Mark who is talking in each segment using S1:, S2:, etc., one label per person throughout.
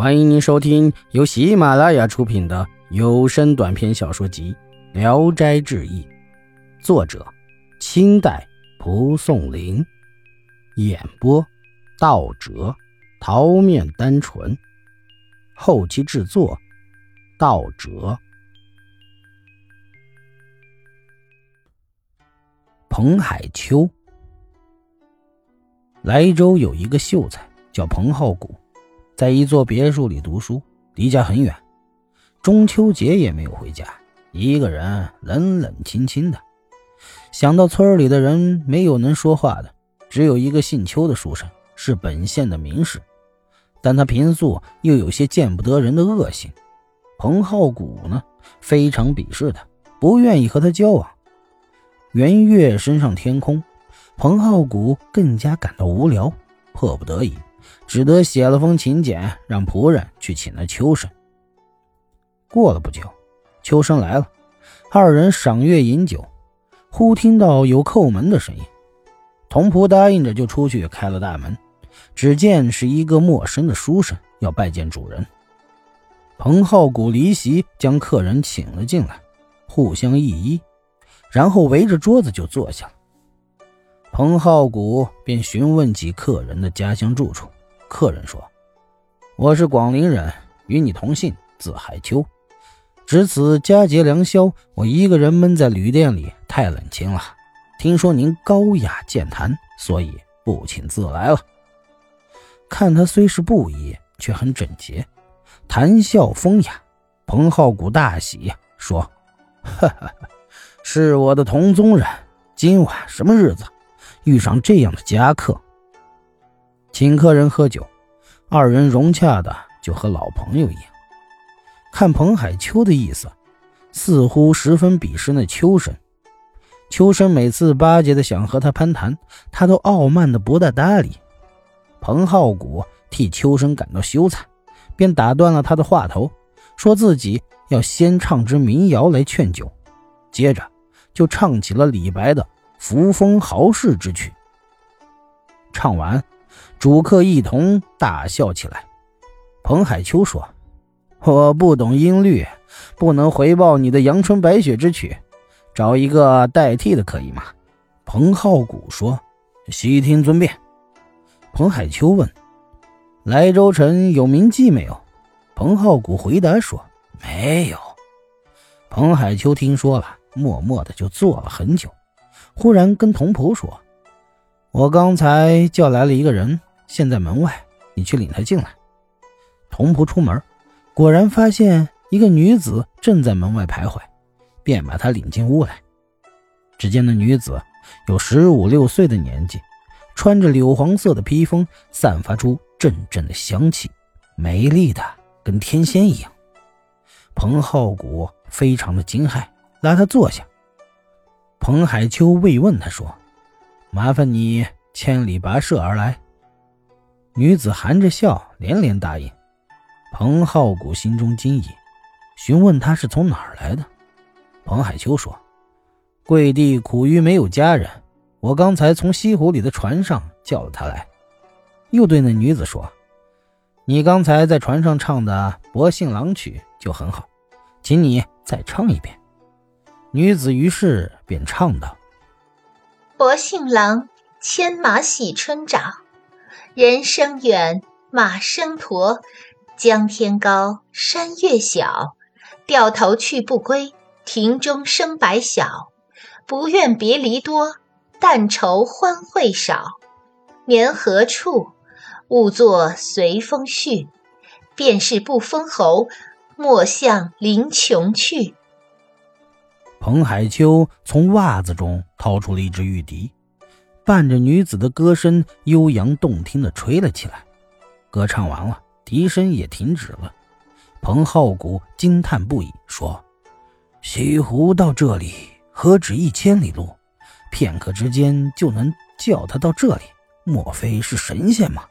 S1: 欢迎您收听由喜马拉雅出品的有声短篇小说集《聊斋志异》，作者：清代蒲松龄，演播：道哲、桃面单纯，后期制作：道哲。彭海秋，莱州有一个秀才叫彭浩谷。在一座别墅里读书，离家很远，中秋节也没有回家，一个人冷冷清清的。想到村里的人没有能说话的，只有一个姓邱的书生，是本县的名士，但他平素又有些见不得人的恶行。彭浩谷呢，非常鄙视他，不愿意和他交往。圆月升上天空，彭浩谷更加感到无聊，迫不得已。只得写了封请柬，让仆人去请了秋生。过了不久，秋生来了，二人赏月饮酒，忽听到有叩门的声音。童仆答应着就出去开了大门，只见是一个陌生的书生要拜见主人。彭浩谷离席，将客人请了进来，互相一揖，然后围着桌子就坐下了。彭浩谷便询问起客人的家乡住处。客人说：“我是广陵人，与你同姓，字海秋。值此佳节良宵，我一个人闷在旅店里，太冷清了。听说您高雅健谈，所以不请自来了。”看他虽是布衣，却很整洁，谈笑风雅。彭浩谷大喜，说：“ 哈哈，是我的同宗人。今晚什么日子，遇上这样的佳客？”请客人喝酒，二人融洽的就和老朋友一样。看彭海秋的意思，似乎十分鄙视那秋生。秋生每次巴结的想和他攀谈，他都傲慢的不大搭理。彭浩谷替秋生感到羞惭，便打断了他的话头，说自己要先唱支民谣来劝酒，接着就唱起了李白的《扶风豪士》之曲。唱完。主客一同大笑起来。彭海秋说：“我不懂音律，不能回报你的《阳春白雪》之曲，找一个代替的可以吗？”彭浩谷说：“悉听尊便。”彭海秋问：“莱州城有名妓没有？”彭浩谷回答说：“没有。”彭海秋听说了，默默的就坐了很久，忽然跟童仆说：“我刚才叫来了一个人。”现在门外，你去领他进来。童仆出门，果然发现一个女子正在门外徘徊，便把她领进屋来。只见那女子有十五六岁的年纪，穿着柳黄色的披风，散发出阵阵的香气，美丽的跟天仙一样。彭浩谷非常的惊骇，拉她坐下。彭海秋慰问他说：“麻烦你千里跋涉而来。”女子含着笑，连连答应。彭浩谷心中惊异，询问他是从哪儿来的。彭海秋说：“贵地苦于没有家人，我刚才从西湖里的船上叫了他来。”又对那女子说：“你刚才在船上唱的《薄幸郎曲》就很好，请你再唱一遍。”女子于是便唱道：“
S2: 薄幸郎，牵马喜春早。”人声远，马声驼，江天高，山月小，掉头去不归，庭中生白晓。不愿别离多，但愁欢会少。年何处？勿作随风絮。便是不封侯，莫向林琼去。
S1: 彭海秋从袜子中掏出了一支玉笛。伴着女子的歌声，悠扬动听地吹了起来。歌唱完了，笛声也停止了。彭浩谷惊叹不已，说：“西湖到这里何止一千里路？片刻之间就能叫他到这里，莫非是神仙吗？”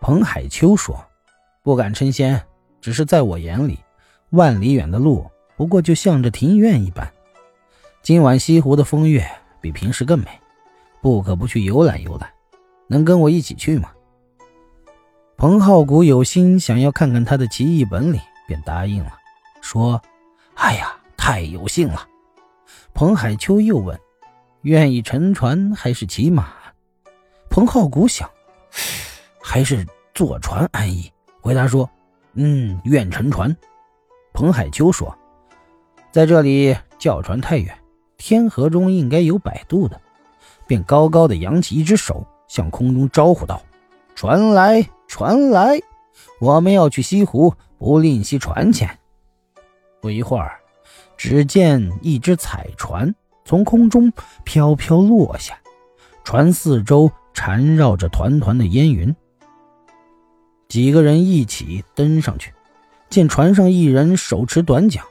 S1: 彭海秋说：“不敢称仙，只是在我眼里，万里远的路不过就像这庭院一般。今晚西湖的风月比平时更美。”不可不去游览游览，能跟我一起去吗？彭浩古有心想要看看他的奇异本领，便答应了，说：“哎呀，太有幸了。”彭海秋又问：“愿意乘船还是骑马？”彭浩古想，还是坐船安逸，回答说：“嗯，愿乘船。”彭海秋说：“在这里叫船太远，天河中应该有摆渡的。”便高高的扬起一只手，向空中招呼道：“船来，船来！我们要去西湖，不吝惜船钱。”不一会儿，只见一只彩船从空中飘飘落下，船四周缠绕着团团的烟云。几个人一起登上去，见船上一人手持短桨，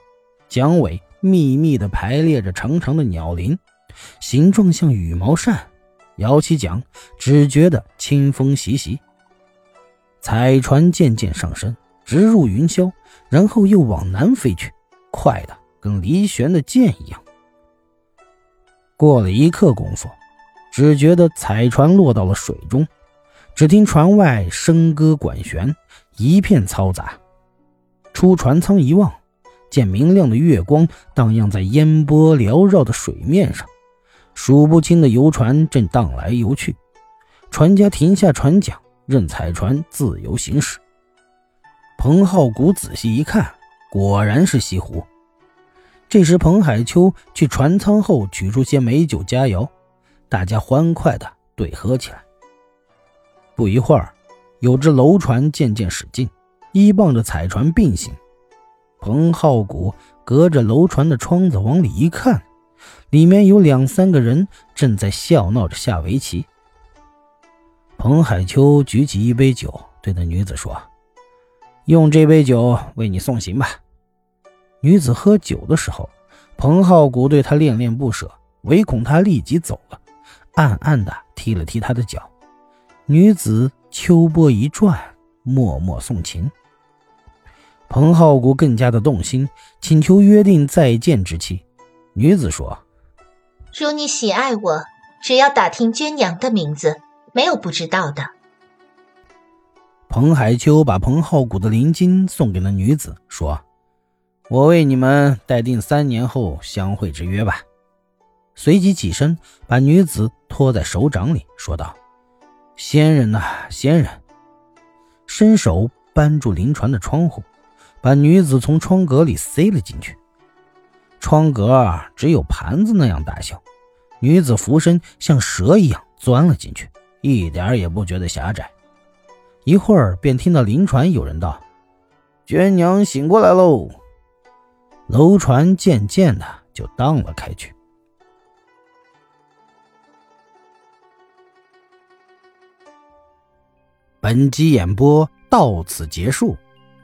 S1: 桨尾密密地排列着长长的鸟鳞。形状像羽毛扇，摇起桨，只觉得清风习习。彩船渐渐上升，直入云霄，然后又往南飞去，快的跟离弦的箭一样。过了一刻功夫，只觉得彩船落到了水中，只听船外笙歌管弦，一片嘈杂。出船舱一望，见明亮的月光荡漾在烟波缭绕的水面上。数不清的游船正荡来游去，船家停下船桨，任彩船自由行驶。彭浩古仔细一看，果然是西湖。这时，彭海秋去船舱后取出些美酒佳肴，大家欢快地对喝起来。不一会儿，有只楼船渐渐驶近，依傍着彩船并行。彭浩古隔着楼船的窗子往里一看。里面有两三个人正在笑闹着下围棋。彭海秋举起一杯酒，对那女子说：“用这杯酒为你送行吧。”女子喝酒的时候，彭浩古对她恋恋不舍，唯恐她立即走了，暗暗地踢了踢她的脚。女子秋波一转，默默送情。彭浩古更加的动心，请求约定再见之期。女子说。
S2: 如你喜爱我，只要打听娟娘的名字，没有不知道的。
S1: 彭海秋把彭浩古的灵金送给了女子，说：“我为你们待定三年后相会之约吧。”随即起身，把女子托在手掌里，说道：“仙人呐，仙人！”伸手扳住灵船的窗户，把女子从窗格里塞了进去。窗格只有盘子那样大小，女子俯身像蛇一样钻了进去，一点也不觉得狭窄。一会儿便听到临船有人道：“娟娘醒过来喽。”楼船渐渐的就荡了开去。本集演播到此结束，